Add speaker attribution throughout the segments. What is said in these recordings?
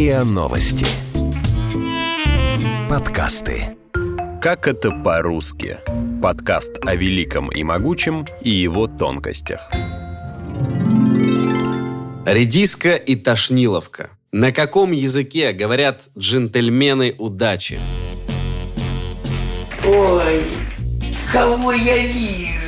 Speaker 1: РИА Новости. Подкасты.
Speaker 2: Как это по-русски? Подкаст о великом и могучем и его тонкостях.
Speaker 3: Редиска и Тошниловка. На каком языке говорят джентльмены удачи?
Speaker 4: Ой, кого я вижу?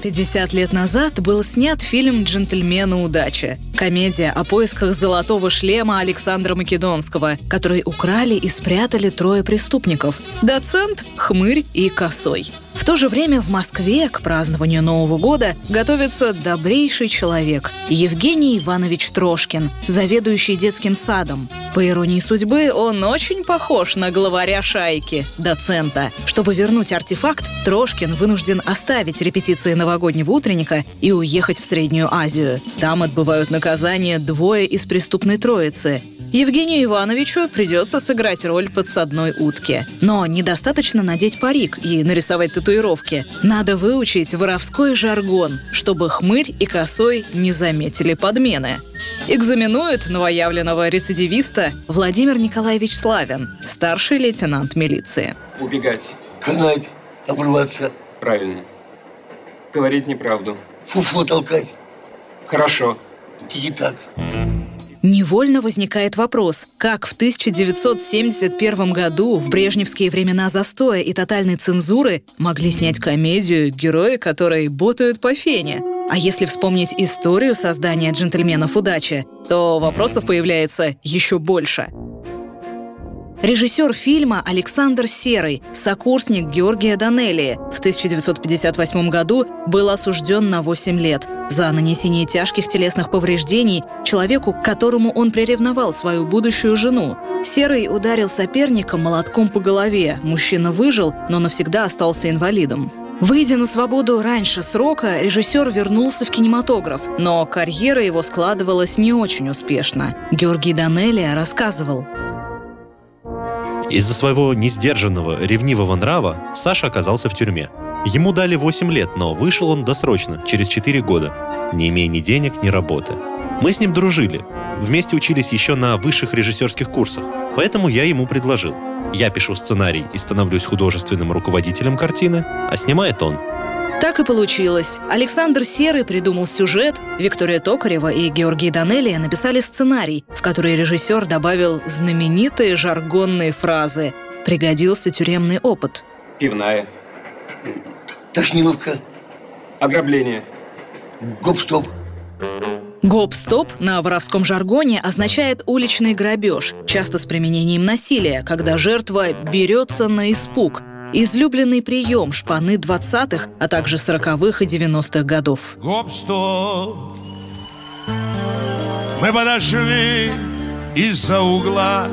Speaker 5: 50 лет назад был снят фильм «Джентльмены удачи». Комедия о поисках золотого шлема Александра Македонского, который украли и спрятали трое преступников – доцент, хмырь и косой. В то же время в Москве к празднованию Нового года готовится добрейший человек – Евгений Иванович Трошкин, заведующий детским садом. По иронии судьбы, он очень похож на главаря шайки, доцента. Чтобы вернуть артефакт, Трошкин вынужден оставить репетиции новогоднего утренника и уехать в Среднюю Азию. Там отбывают наказание двое из преступной троицы Евгению Ивановичу придется сыграть роль подсадной утки. Но недостаточно надеть парик и нарисовать татуировки. Надо выучить воровской жаргон, чтобы хмырь и косой не заметили подмены. Экзаменует новоявленного рецидивиста Владимир Николаевич Славин, старший лейтенант милиции.
Speaker 6: Убегать.
Speaker 4: Канать, обрываться,
Speaker 6: Правильно. Говорить неправду.
Speaker 4: фуфу толкать.
Speaker 6: Хорошо.
Speaker 4: И так.
Speaker 5: Невольно возникает вопрос, как в 1971 году, в брежневские времена застоя и тотальной цензуры, могли снять комедию, герои которой ботают по фене? А если вспомнить историю создания «Джентльменов удачи», то вопросов появляется еще больше. Режиссер фильма Александр Серый, сокурсник Георгия Данелии, в 1958 году был осужден на 8 лет за нанесение тяжких телесных повреждений человеку, к которому он приревновал свою будущую жену. Серый ударил соперника молотком по голове. Мужчина выжил, но навсегда остался инвалидом. Выйдя на свободу раньше срока, режиссер вернулся в кинематограф, но карьера его складывалась не очень успешно. Георгий Данелия рассказывал.
Speaker 7: Из-за своего несдержанного, ревнивого нрава Саша оказался в тюрьме. Ему дали 8 лет, но вышел он досрочно, через 4 года, не имея ни денег, ни работы. Мы с ним дружили. Вместе учились еще на высших режиссерских курсах. Поэтому я ему предложил. Я пишу сценарий и становлюсь художественным руководителем картины, а снимает он.
Speaker 5: Так и получилось. Александр Серый придумал сюжет, Виктория Токарева и Георгий Данелия написали сценарий, в который режиссер добавил знаменитые жаргонные фразы. Пригодился тюремный опыт.
Speaker 6: Пивная.
Speaker 4: Тошниловка,
Speaker 6: Ограбление.
Speaker 4: гоп-стоп.
Speaker 5: Гоп-стоп на воровском жаргоне означает уличный грабеж, часто с применением насилия, когда жертва берется на испуг. Излюбленный прием шпаны 20-х, а также 40-х и 90-х годов.
Speaker 8: Гоп-стоп Мы подошли из-за угла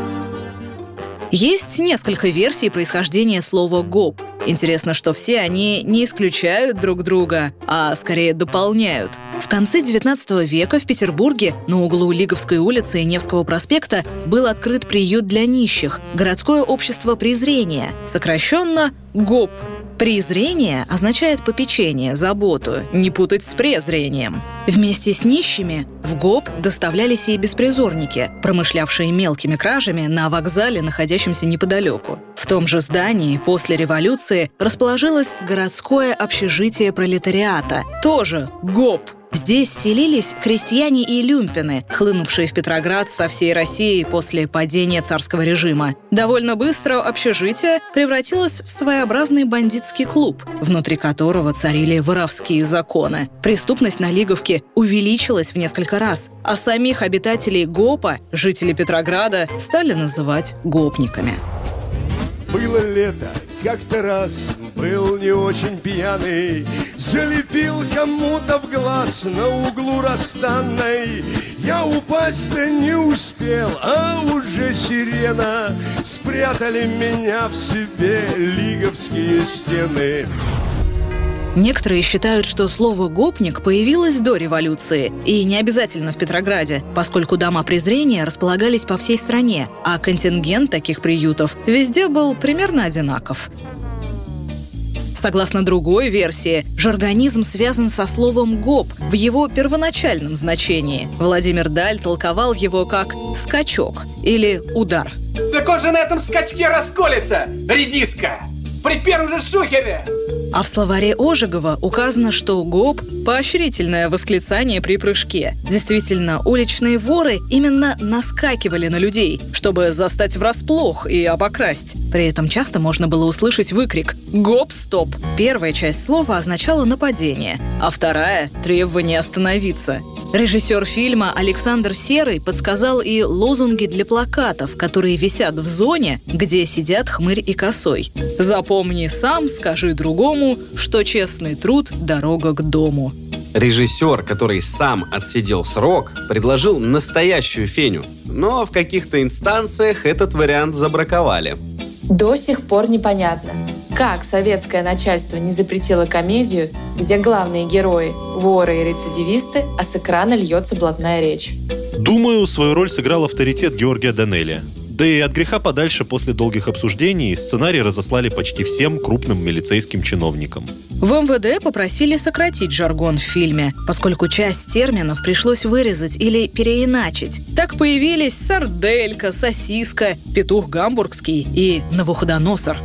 Speaker 5: Есть несколько версий происхождения слова «гоп». Интересно, что все они не исключают друг друга, а скорее дополняют. В конце 19 века в Петербурге на углу Лиговской улицы и Невского проспекта был открыт приют для нищих – городское общество презрения, сокращенно ГОП. Презрение означает попечение, заботу, не путать с презрением. Вместе с нищими в ГОП доставлялись и беспризорники, промышлявшие мелкими кражами на вокзале, находящемся неподалеку. В том же здании после революции расположилось городское общежитие пролетариата, тоже ГОП – Здесь селились крестьяне и люмпины, хлынувшие в Петроград со всей России после падения царского режима. Довольно быстро общежитие превратилось в своеобразный бандитский клуб, внутри которого царили воровские законы. Преступность на Лиговке увеличилась в несколько раз, а самих обитателей ГОПа, жители Петрограда, стали называть гопниками.
Speaker 8: Было лето, как-то раз был не очень пьяный Залепил кому-то в глаз на углу расстанной. Я упасть-то не успел, а уже сирена. Спрятали меня в себе лиговские стены.
Speaker 5: Некоторые считают, что слово «гопник» появилось до революции, и не обязательно в Петрограде, поскольку дома презрения располагались по всей стране, а контингент таких приютов везде был примерно одинаков. Согласно другой версии, жаргонизм связан со словом «гоп» в его первоначальном значении. Владимир Даль толковал его как «скачок» или «удар».
Speaker 1: Так он же на этом скачке расколется, редиска! При первом же шухере!
Speaker 5: А в словаре Ожегова указано, что гоп – поощрительное восклицание при прыжке. Действительно, уличные воры именно наскакивали на людей, чтобы застать врасплох и обокрасть. При этом часто можно было услышать выкрик «Гоп-стоп». Первая часть слова означала нападение, а вторая – требование остановиться. Режиссер фильма Александр Серый подсказал и лозунги для плакатов, которые висят в зоне, где сидят хмырь и косой. «Запомни сам, скажи другому, что честный труд – дорога к дому».
Speaker 3: Режиссер, который сам отсидел срок, предложил настоящую феню. Но в каких-то инстанциях этот вариант забраковали.
Speaker 9: До сих пор непонятно, как советское начальство не запретило комедию, где главные герои – воры и рецидивисты, а с экрана льется блатная речь?
Speaker 7: Думаю, свою роль сыграл авторитет Георгия Данелия. Да и от греха подальше после долгих обсуждений сценарий разослали почти всем крупным милицейским чиновникам.
Speaker 5: В МВД попросили сократить жаргон в фильме, поскольку часть терминов пришлось вырезать или переиначить. Так появились сарделька, сосиска, петух гамбургский и навуходоносор.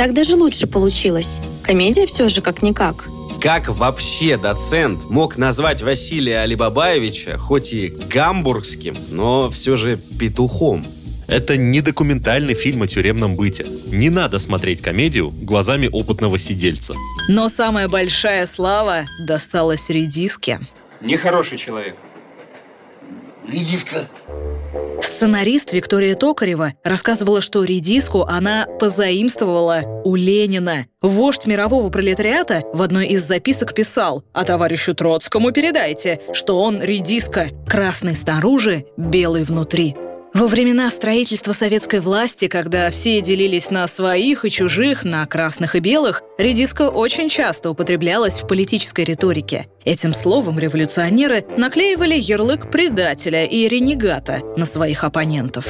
Speaker 10: Так даже лучше получилось. Комедия все же как-никак.
Speaker 3: Как вообще доцент мог назвать Василия Алибабаевича, хоть и гамбургским, но все же петухом?
Speaker 7: Это не документальный фильм о тюремном быте. Не надо смотреть комедию глазами опытного сидельца.
Speaker 5: Но самая большая слава досталась редиске.
Speaker 6: Нехороший человек.
Speaker 4: Редиска.
Speaker 5: Сценарист Виктория Токарева рассказывала, что редиску она позаимствовала у Ленина. Вождь мирового пролетариата в одной из записок писал «А товарищу Троцкому передайте, что он редиска, красный снаружи, белый внутри». Во времена строительства советской власти, когда все делились на своих и чужих, на красных и белых, редиска очень часто употреблялась в политической риторике. Этим словом революционеры наклеивали ярлык предателя и ренегата на своих оппонентов.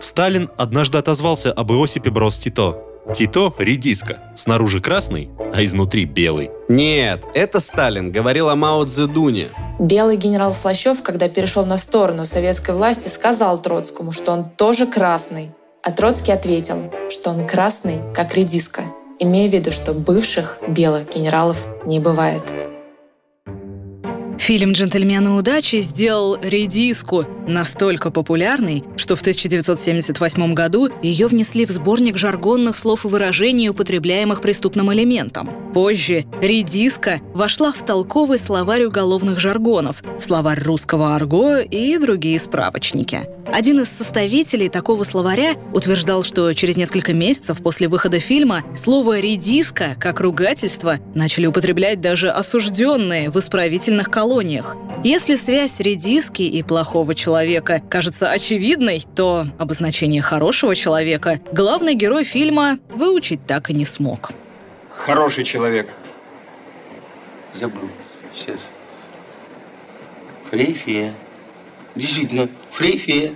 Speaker 7: Сталин однажды отозвался об Иосипе Брос Тито. Тито – редиска, снаружи красный, а изнутри белый.
Speaker 3: Нет, это Сталин говорил о Мао Цзэдуне.
Speaker 9: Белый генерал Слащев, когда перешел на сторону советской власти, сказал Троцкому, что он тоже красный. А Троцкий ответил, что он красный, как редиска, имея в виду, что бывших белых генералов не бывает.
Speaker 5: Фильм «Джентльмены удачи» сделал редиску настолько популярной, что в 1978 году ее внесли в сборник жаргонных слов и выражений, употребляемых преступным элементом. Позже редиска вошла в толковый словарь уголовных жаргонов, в словарь русского арго и другие справочники. Один из составителей такого словаря утверждал, что через несколько месяцев после выхода фильма слово «редиска» как ругательство начали употреблять даже осужденные в исправительных колониях. Если связь редиски и плохого человека кажется очевидной, то обозначение хорошего человека главный герой фильма выучить так и не смог.
Speaker 6: Хороший человек.
Speaker 4: Забыл. Сейчас. Фрейфея. Действительно, фрейфея.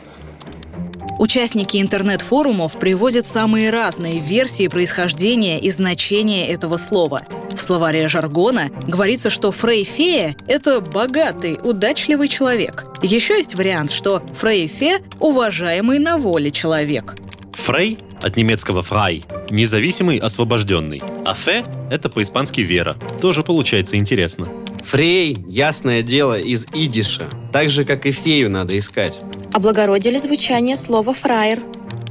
Speaker 5: Участники интернет-форумов приводят самые разные версии происхождения и значения этого слова. В словаре жаргона говорится, что фрейфея – это богатый, удачливый человек. Еще есть вариант, что фрейфе – уважаемый на воле человек.
Speaker 7: Фрей от немецкого «фрай» – независимый, освобожденный. А «фе» – это по-испански «вера». Тоже получается интересно.
Speaker 3: Фрей, ясное дело, из идиша. Так же, как и фею надо искать.
Speaker 10: Облагородили звучание слова «фраер».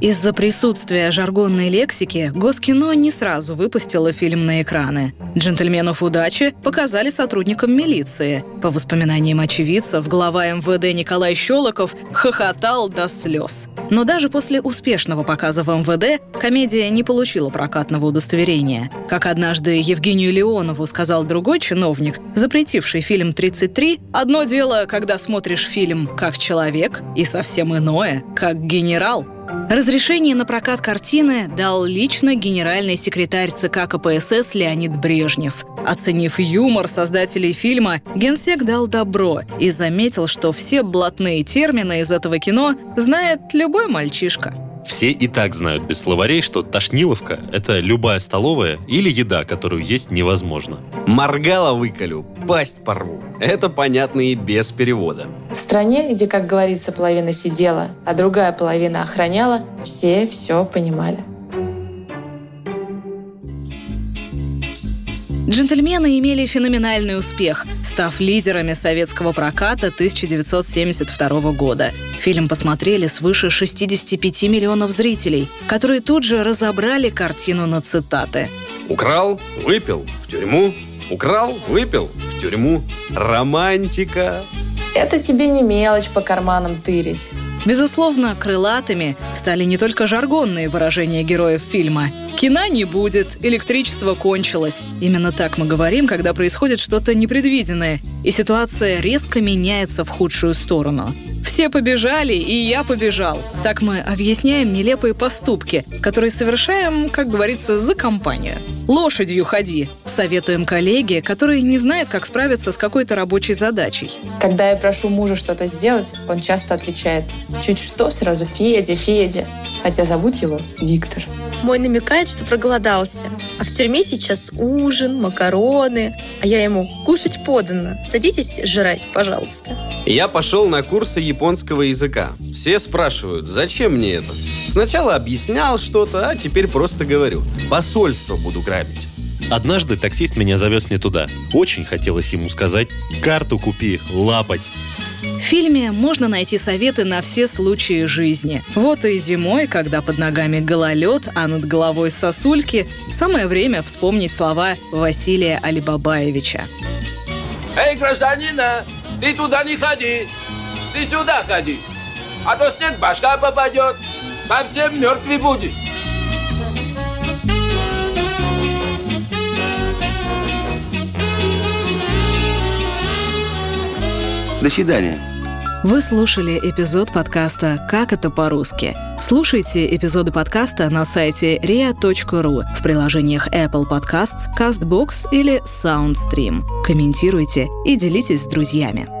Speaker 5: Из-за присутствия жаргонной лексики Госкино не сразу выпустило фильм на экраны. «Джентльменов удачи» показали сотрудникам милиции. По воспоминаниям очевидцев, глава МВД Николай Щелоков хохотал до слез. Но даже после успешного показа в МВД комедия не получила прокатного удостоверения. Как однажды Евгению Леонову сказал другой чиновник, запретивший фильм «33», одно дело, когда смотришь фильм как человек, и совсем иное, как генерал. Разрешение на прокат картины дал лично генеральный секретарь ЦК КПСС Леонид Брежнев. Оценив юмор создателей фильма, генсек дал добро и заметил, что все блатные термины из этого кино знает любой мальчишка.
Speaker 7: Все и так знают без словарей, что тошниловка – это любая столовая или еда, которую есть невозможно.
Speaker 3: Моргало выколю, пасть порву. Это понятно и без перевода.
Speaker 9: В стране, где, как говорится, половина сидела, а другая половина охраняла, все все понимали.
Speaker 5: Джентльмены имели феноменальный успех, став лидерами советского проката 1972 года. Фильм посмотрели свыше 65 миллионов зрителей, которые тут же разобрали картину на цитаты.
Speaker 3: Украл, выпил, в тюрьму. Украл, выпил, в тюрьму. Романтика.
Speaker 9: Это тебе не мелочь по карманам тырить.
Speaker 5: Безусловно, крылатыми стали не только жаргонные выражения героев фильма. Кино не будет, электричество кончилось. Именно так мы говорим, когда происходит что-то непредвиденное, и ситуация резко меняется в худшую сторону. Все побежали, и я побежал. Так мы объясняем нелепые поступки, которые совершаем, как говорится, за компанию. Лошадью ходи. Советуем коллеге, который не знает, как справиться с какой-то рабочей задачей.
Speaker 9: Когда я прошу мужа что-то сделать, он часто отвечает «Чуть что, сразу Федя, Федя». Хотя зовут его Виктор.
Speaker 10: Мой намекает, что проголодался. А в тюрьме сейчас ужин, макароны. А я ему «Кушать подано. Садитесь жрать, пожалуйста».
Speaker 3: Я пошел на курсы японского языка. Все спрашивают, зачем мне это? Сначала объяснял что-то, а теперь просто говорю. Посольство буду грабить.
Speaker 7: Однажды таксист меня завез не туда. Очень хотелось ему сказать «карту купи, лапать».
Speaker 5: В фильме можно найти советы на все случаи жизни. Вот и зимой, когда под ногами гололед, а над головой сосульки, самое время вспомнить слова Василия Алибабаевича.
Speaker 11: Эй, гражданина, ты туда не ходи, ты сюда ходи, а то снег башка попадет, совсем мертвый будет.
Speaker 4: До свидания.
Speaker 5: Вы слушали эпизод подкаста «Как это по-русски». Слушайте эпизоды подкаста на сайте ria.ru в приложениях Apple Podcasts, CastBox или SoundStream. Комментируйте и делитесь с друзьями.